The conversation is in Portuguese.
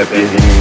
é perrengue